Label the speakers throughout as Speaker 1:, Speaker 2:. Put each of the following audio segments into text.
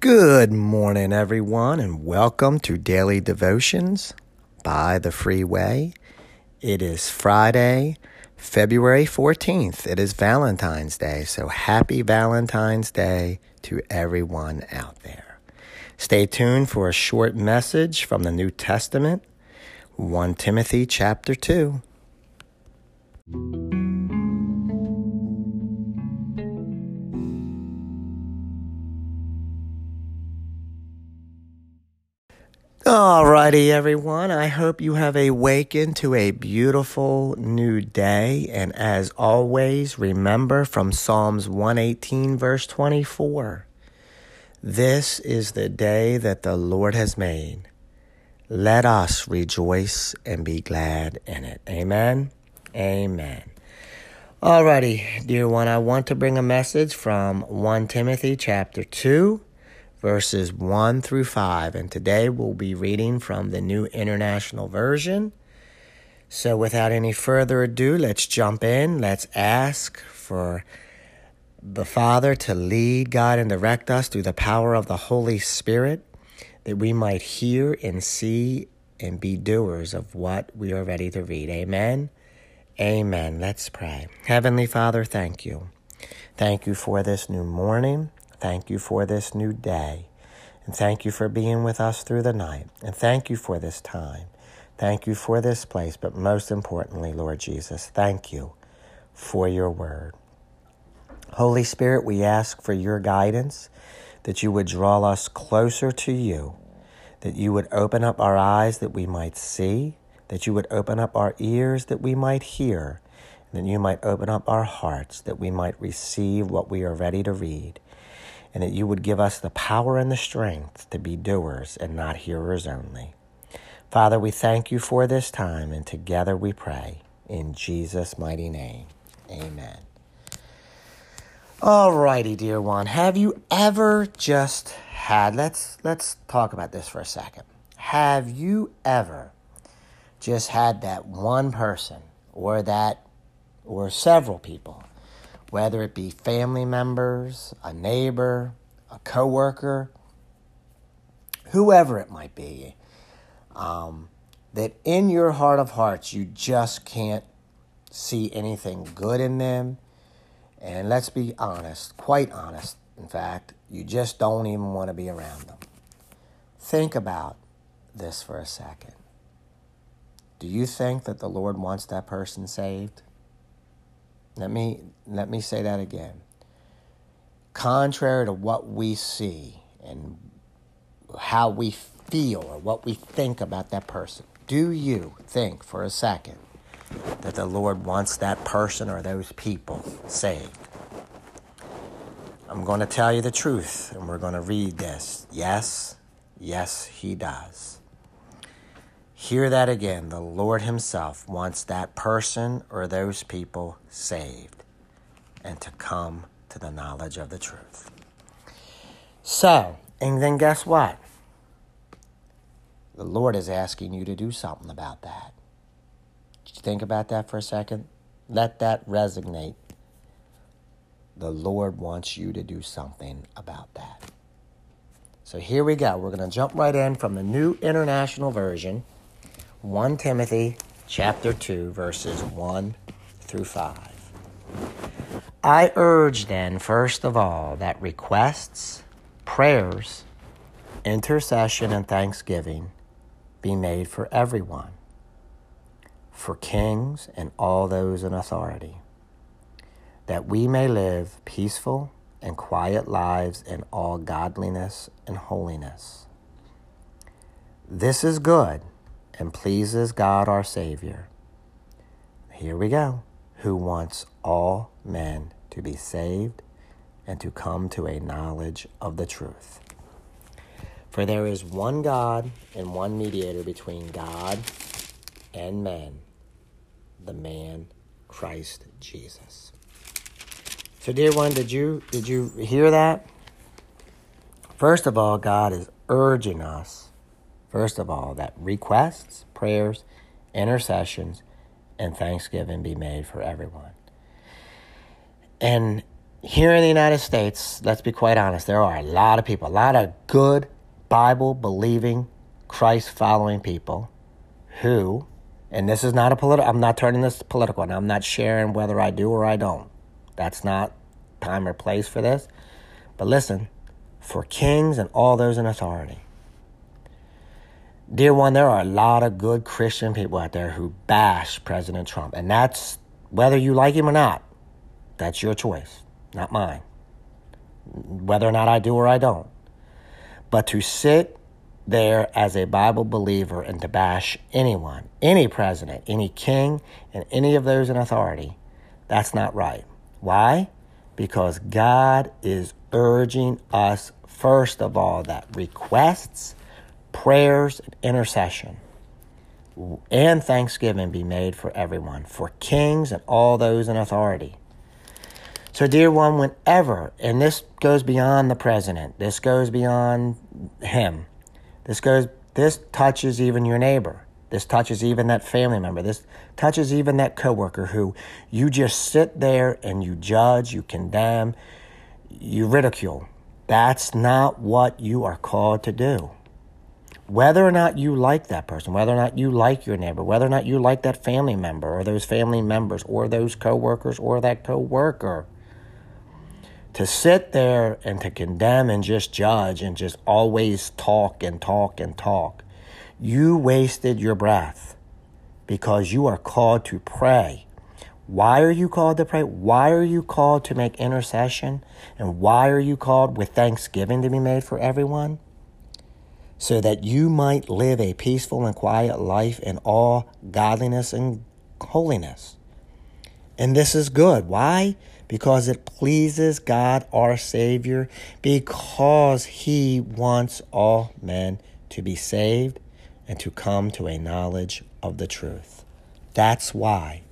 Speaker 1: Good morning, everyone, and welcome to Daily Devotions by the Freeway. It is Friday, February 14th. It is Valentine's Day, so happy Valentine's Day to everyone out there. Stay tuned for a short message from the New Testament, 1 Timothy chapter 2. Alrighty, everyone. I hope you have awakened to a beautiful new day. And as always, remember from Psalms 118, verse 24 This is the day that the Lord has made. Let us rejoice and be glad in it. Amen. Amen. Alrighty, dear one, I want to bring a message from 1 Timothy chapter 2 verses 1 through 5. And today we'll be reading from the New International Version. So without any further ado, let's jump in. Let's ask for the Father to lead, God, and direct us through the power of the Holy Spirit that we might hear and see and be doers of what we are ready to read. Amen. Amen. Let's pray. Heavenly Father, thank you. Thank you for this new morning. Thank you for this new day. And thank you for being with us through the night. And thank you for this time. Thank you for this place. But most importantly, Lord Jesus, thank you for your word. Holy Spirit, we ask for your guidance, that you would draw us closer to you, that you would open up our eyes that we might see, that you would open up our ears that we might hear, and that you might open up our hearts that we might receive what we are ready to read and that you would give us the power and the strength to be doers and not hearers only. Father, we thank you for this time, and together we pray in Jesus' mighty name. Amen. All righty, dear one. Have you ever just had let's let's talk about this for a second. Have you ever just had that one person or that or several people whether it be family members, a neighbor, a coworker, whoever it might be, um, that in your heart of hearts you just can't see anything good in them. And let's be honest, quite honest, in fact, you just don't even want to be around them. Think about this for a second. Do you think that the Lord wants that person saved? Let me let me say that again. Contrary to what we see and how we feel or what we think about that person, do you think for a second that the Lord wants that person or those people saved? I'm going to tell you the truth and we're going to read this. Yes, yes, He does. Hear that again. The Lord Himself wants that person or those people saved and to come to the knowledge of the truth. So, and then guess what? The Lord is asking you to do something about that. Did you think about that for a second? Let that resonate. The Lord wants you to do something about that. So here we go. We're going to jump right in from the New International Version. 1 Timothy chapter 2 verses 1 through 5. I urge then first of all that requests, prayers, intercession and thanksgiving be made for everyone, for kings and all those in authority, that we may live peaceful and quiet lives in all godliness and holiness. This is good and pleases God our Savior. Here we go. Who wants all men to be saved and to come to a knowledge of the truth. For there is one God and one mediator between God and men, the man Christ Jesus. So dear one, did you did you hear that? First of all, God is urging us First of all, that requests, prayers, intercessions, and thanksgiving be made for everyone. And here in the United States, let's be quite honest, there are a lot of people, a lot of good Bible believing, Christ following people who, and this is not a political, I'm not turning this political, and I'm not sharing whether I do or I don't. That's not time or place for this. But listen, for kings and all those in authority, dear one, there are a lot of good Christian people out there who bash President Trump. And that's whether you like him or not. That's your choice, not mine. Whether or not I do or I don't. But to sit there as a Bible believer and to bash anyone, any president, any king, and any of those in authority, that's not right. Why? Because God is urging us, first of all, that requests, prayers, and intercession and thanksgiving be made for everyone, for kings and all those in authority so, dear one, whenever, and this goes beyond the president, this goes beyond him, this goes, this touches even your neighbor. This touches even that family member. This touches even that coworker who you just sit there and you judge, you condemn, you ridicule. That's not what you are called to do. Whether or not you like that person, whether or not you like your neighbor, whether or not you like that family member or those family members or those coworkers or that coworker, to sit there and to condemn and just judge and just always talk and talk and talk, you wasted your breath because you are called to pray. Why are you called to pray? Why are you called to make intercession? And why are you called with thanksgiving to be made for everyone? So that you might live a peaceful and quiet life in all godliness and holiness. And this is good. Why? because it pleases God our Savior, because He wants all men to be saved and to come to a knowledge of the truth. That's why.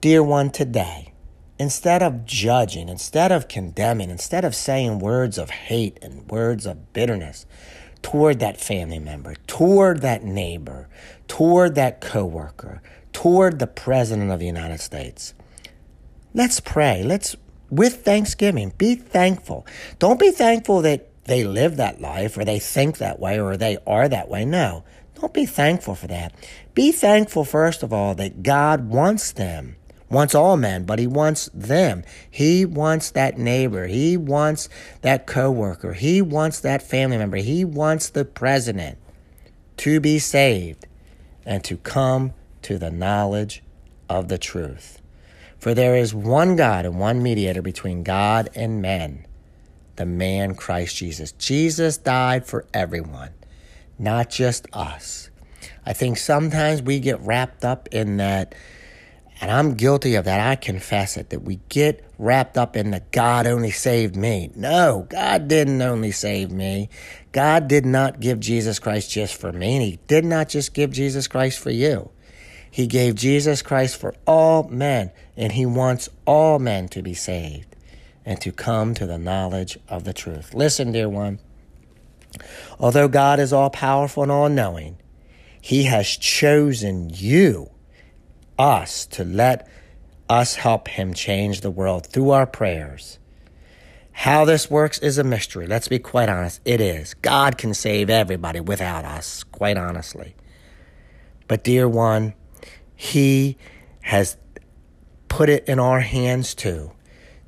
Speaker 1: Dear one, today, instead of judging, instead of condemning, instead of saying words of hate and words of bitterness toward that family member, toward that neighbor, toward that coworker, toward the President of the United States, Let's pray. Let's, with thanksgiving, be thankful. Don't be thankful that they live that life or they think that way or they are that way. No, don't be thankful for that. Be thankful, first of all, that God wants them, wants all men, but He wants them. He wants that neighbor. He wants that coworker. He wants that family member. He wants the president to be saved and to come to the knowledge of the truth. For there is one God and one mediator between God and men, the man Christ Jesus. Jesus died for everyone, not just us. I think sometimes we get wrapped up in that, and I'm guilty of that. I confess it, that we get wrapped up in the God only saved me. No, God didn't only save me. God did not give Jesus Christ just for me, and He did not just give Jesus Christ for you. He gave Jesus Christ for all men, and He wants all men to be saved and to come to the knowledge of the truth. Listen, dear one. Although God is all powerful and all knowing, He has chosen you, us, to let us help Him change the world through our prayers. How this works is a mystery. Let's be quite honest. It is. God can save everybody without us, quite honestly. But, dear one, he has put it in our hands too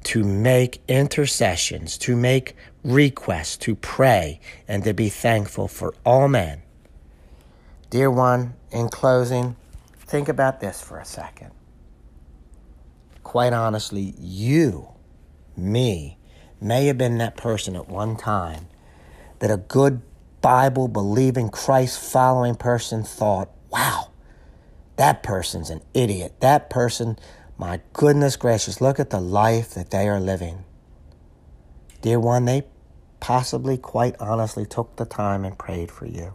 Speaker 1: to make intercessions, to make requests, to pray, and to be thankful for all men. Dear one, in closing, think about this for a second. Quite honestly, you, me, may have been that person at one time that a good Bible believing, Christ following person thought, wow, that person's an idiot. That person, my goodness gracious, look at the life that they are living. Dear one, they possibly, quite honestly, took the time and prayed for you.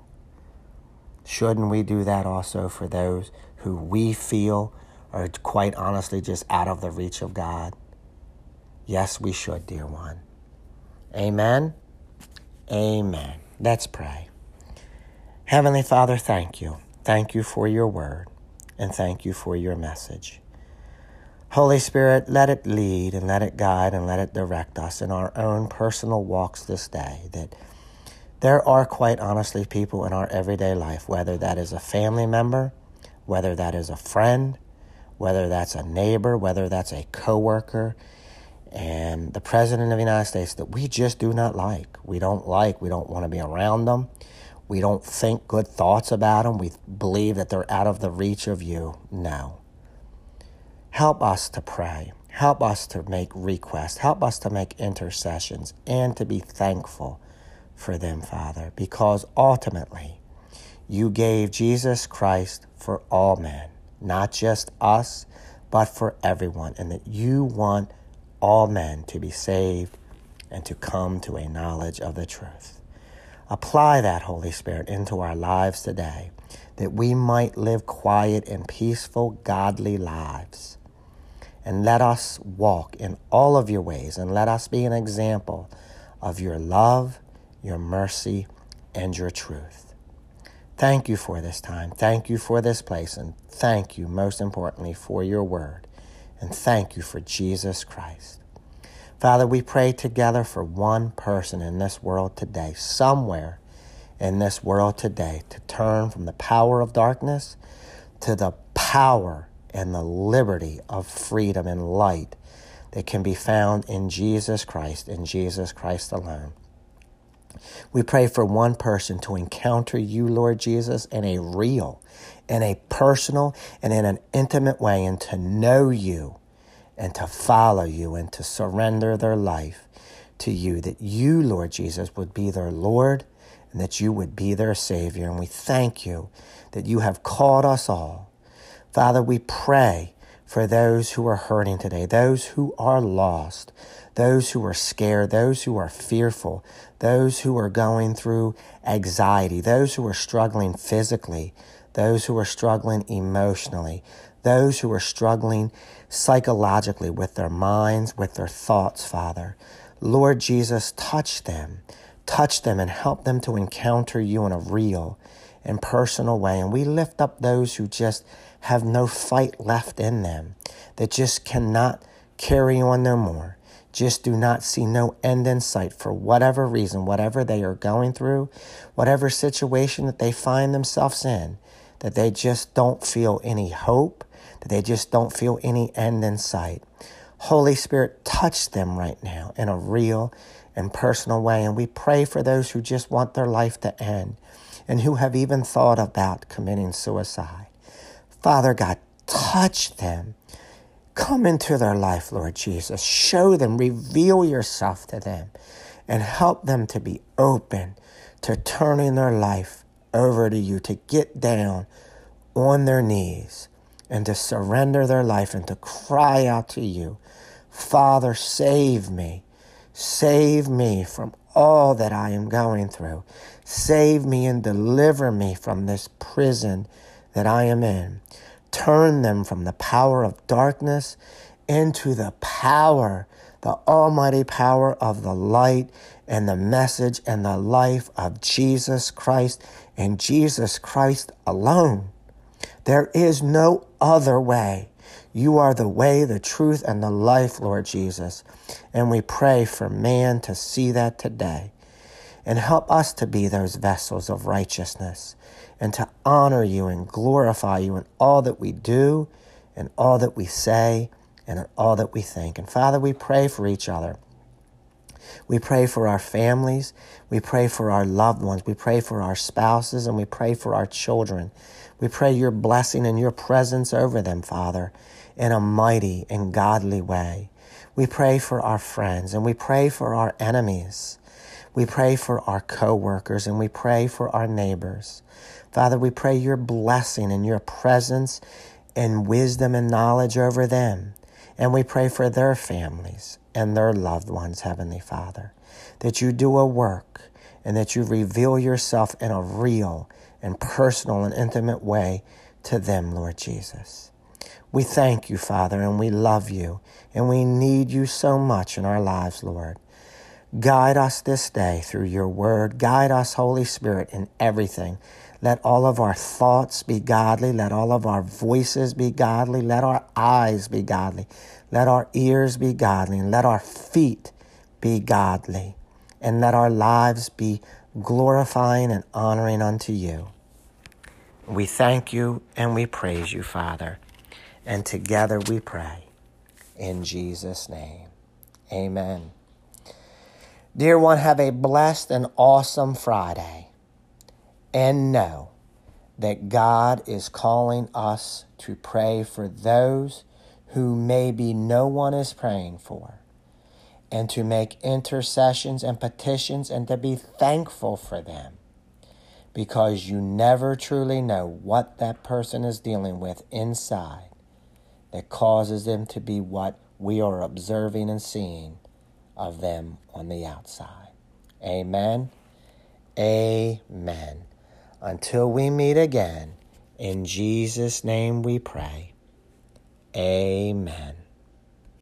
Speaker 1: Shouldn't we do that also for those who we feel are quite honestly just out of the reach of God? Yes, we should, dear one. Amen. Amen. Let's pray. Heavenly Father, thank you. Thank you for your word and thank you for your message. Holy Spirit, let it lead and let it guide and let it direct us in our own personal walks this day. That there are quite honestly people in our everyday life, whether that is a family member, whether that is a friend, whether that's a neighbor, whether that's a coworker, and the President of the United States that we just do not like. We don't like, we don't want to be around them. We don't think good thoughts about them. We believe that they're out of the reach of you. No. Help us to pray. Help us to make requests. Help us to make intercessions and to be thankful for them, Father, because ultimately you gave Jesus Christ for all men, not just us, but for everyone, and that you want all men to be saved and to come to a knowledge of the truth. Apply that, Holy Spirit, into our lives today, that we might live quiet and peaceful, godly lives. And let us walk in all of your ways, and let us be an example of your love, your mercy, and your truth. Thank you for this time. Thank you for this place. And thank you, most importantly, for your word. And thank you for Jesus Christ. Father, we pray together for one person in this world today, somewhere in this world today, to turn from the power of darkness to the power and the liberty of freedom and light that can be found in Jesus Christ, in Jesus Christ alone. We pray for one person to encounter you, Lord Jesus, in a real, in a personal, and in an intimate way, and to know you and to follow you and to surrender their life to you, that you, Lord Jesus, would be their Lord and that you would be their Savior. And we thank you that you have called us all. Father, we pray for those who are hurting today, those who are lost, those who are scared, those who are fearful, those who are going through anxiety, those who are struggling physically, those who are struggling emotionally, those who are struggling psychologically with their minds, with their thoughts, Father. Lord Jesus, touch them. Touch them and help them to encounter you in a real and personal way. And we lift up those who just have no fight left in them, that just cannot carry on no more, just do not see no end in sight for whatever reason, whatever they are going through, whatever situation that they find themselves in, that they just don't feel any hope, that they just don't feel any end in sight. Holy Spirit, touch them right now in a real and personal way. And we pray for those who just want their life to end and who have even thought about committing suicide. Father God, touch them. Come into their life, Lord Jesus. Show them, reveal yourself to them, and help them to be open to turning their life over to you, to get down on their knees and to surrender their life and to cry out to you, Father, save me. Save me from all that I am going through. Save me and deliver me from this prison that I am in. Turn them from the power of darkness into the power, the almighty power of the light and the message and the life of Jesus Christ and Jesus Christ alone. There is no other way. You are the way, the truth, and the life, Lord Jesus. And we pray for man to see that today. And help us to be those vessels of righteousness and to honor you and glorify you in all that we do and all that we say and in all that we think. And Father, we pray for each other. We pray for our families. We pray for our loved ones. We pray for our spouses and we pray for our children. We pray your blessing and your presence over them, Father, in a mighty and godly way. We pray for our friends and we pray for our enemies. We pray for our coworkers and we pray for our neighbors. Father, we pray your blessing and your presence and wisdom and knowledge over them. And we pray for their families and their loved ones, Heavenly Father, that you do a work and that you reveal yourself in a real and personal and intimate way to them, Lord Jesus. We thank you, Father, and we love you, and we need you so much in our lives, Lord. Guide us this day through your word. Guide us, Holy Spirit, in everything. Let all of our thoughts be godly. Let all of our voices be godly. Let our eyes be godly. Let our ears be godly. And let our feet be godly. And let our lives be glorifying and honoring unto you. We thank you and we praise you, Father. And together we pray. In Jesus' name. Amen. Dear one, have a blessed and awesome Friday. And know that God is calling us to pray for those who maybe no one is praying for, and to make intercessions and petitions and to be thankful for them because you never truly know what that person is dealing with inside that causes them to be what we are observing and seeing of them on the outside. Amen. Amen. Until we meet again, in Jesus' name we pray. Amen.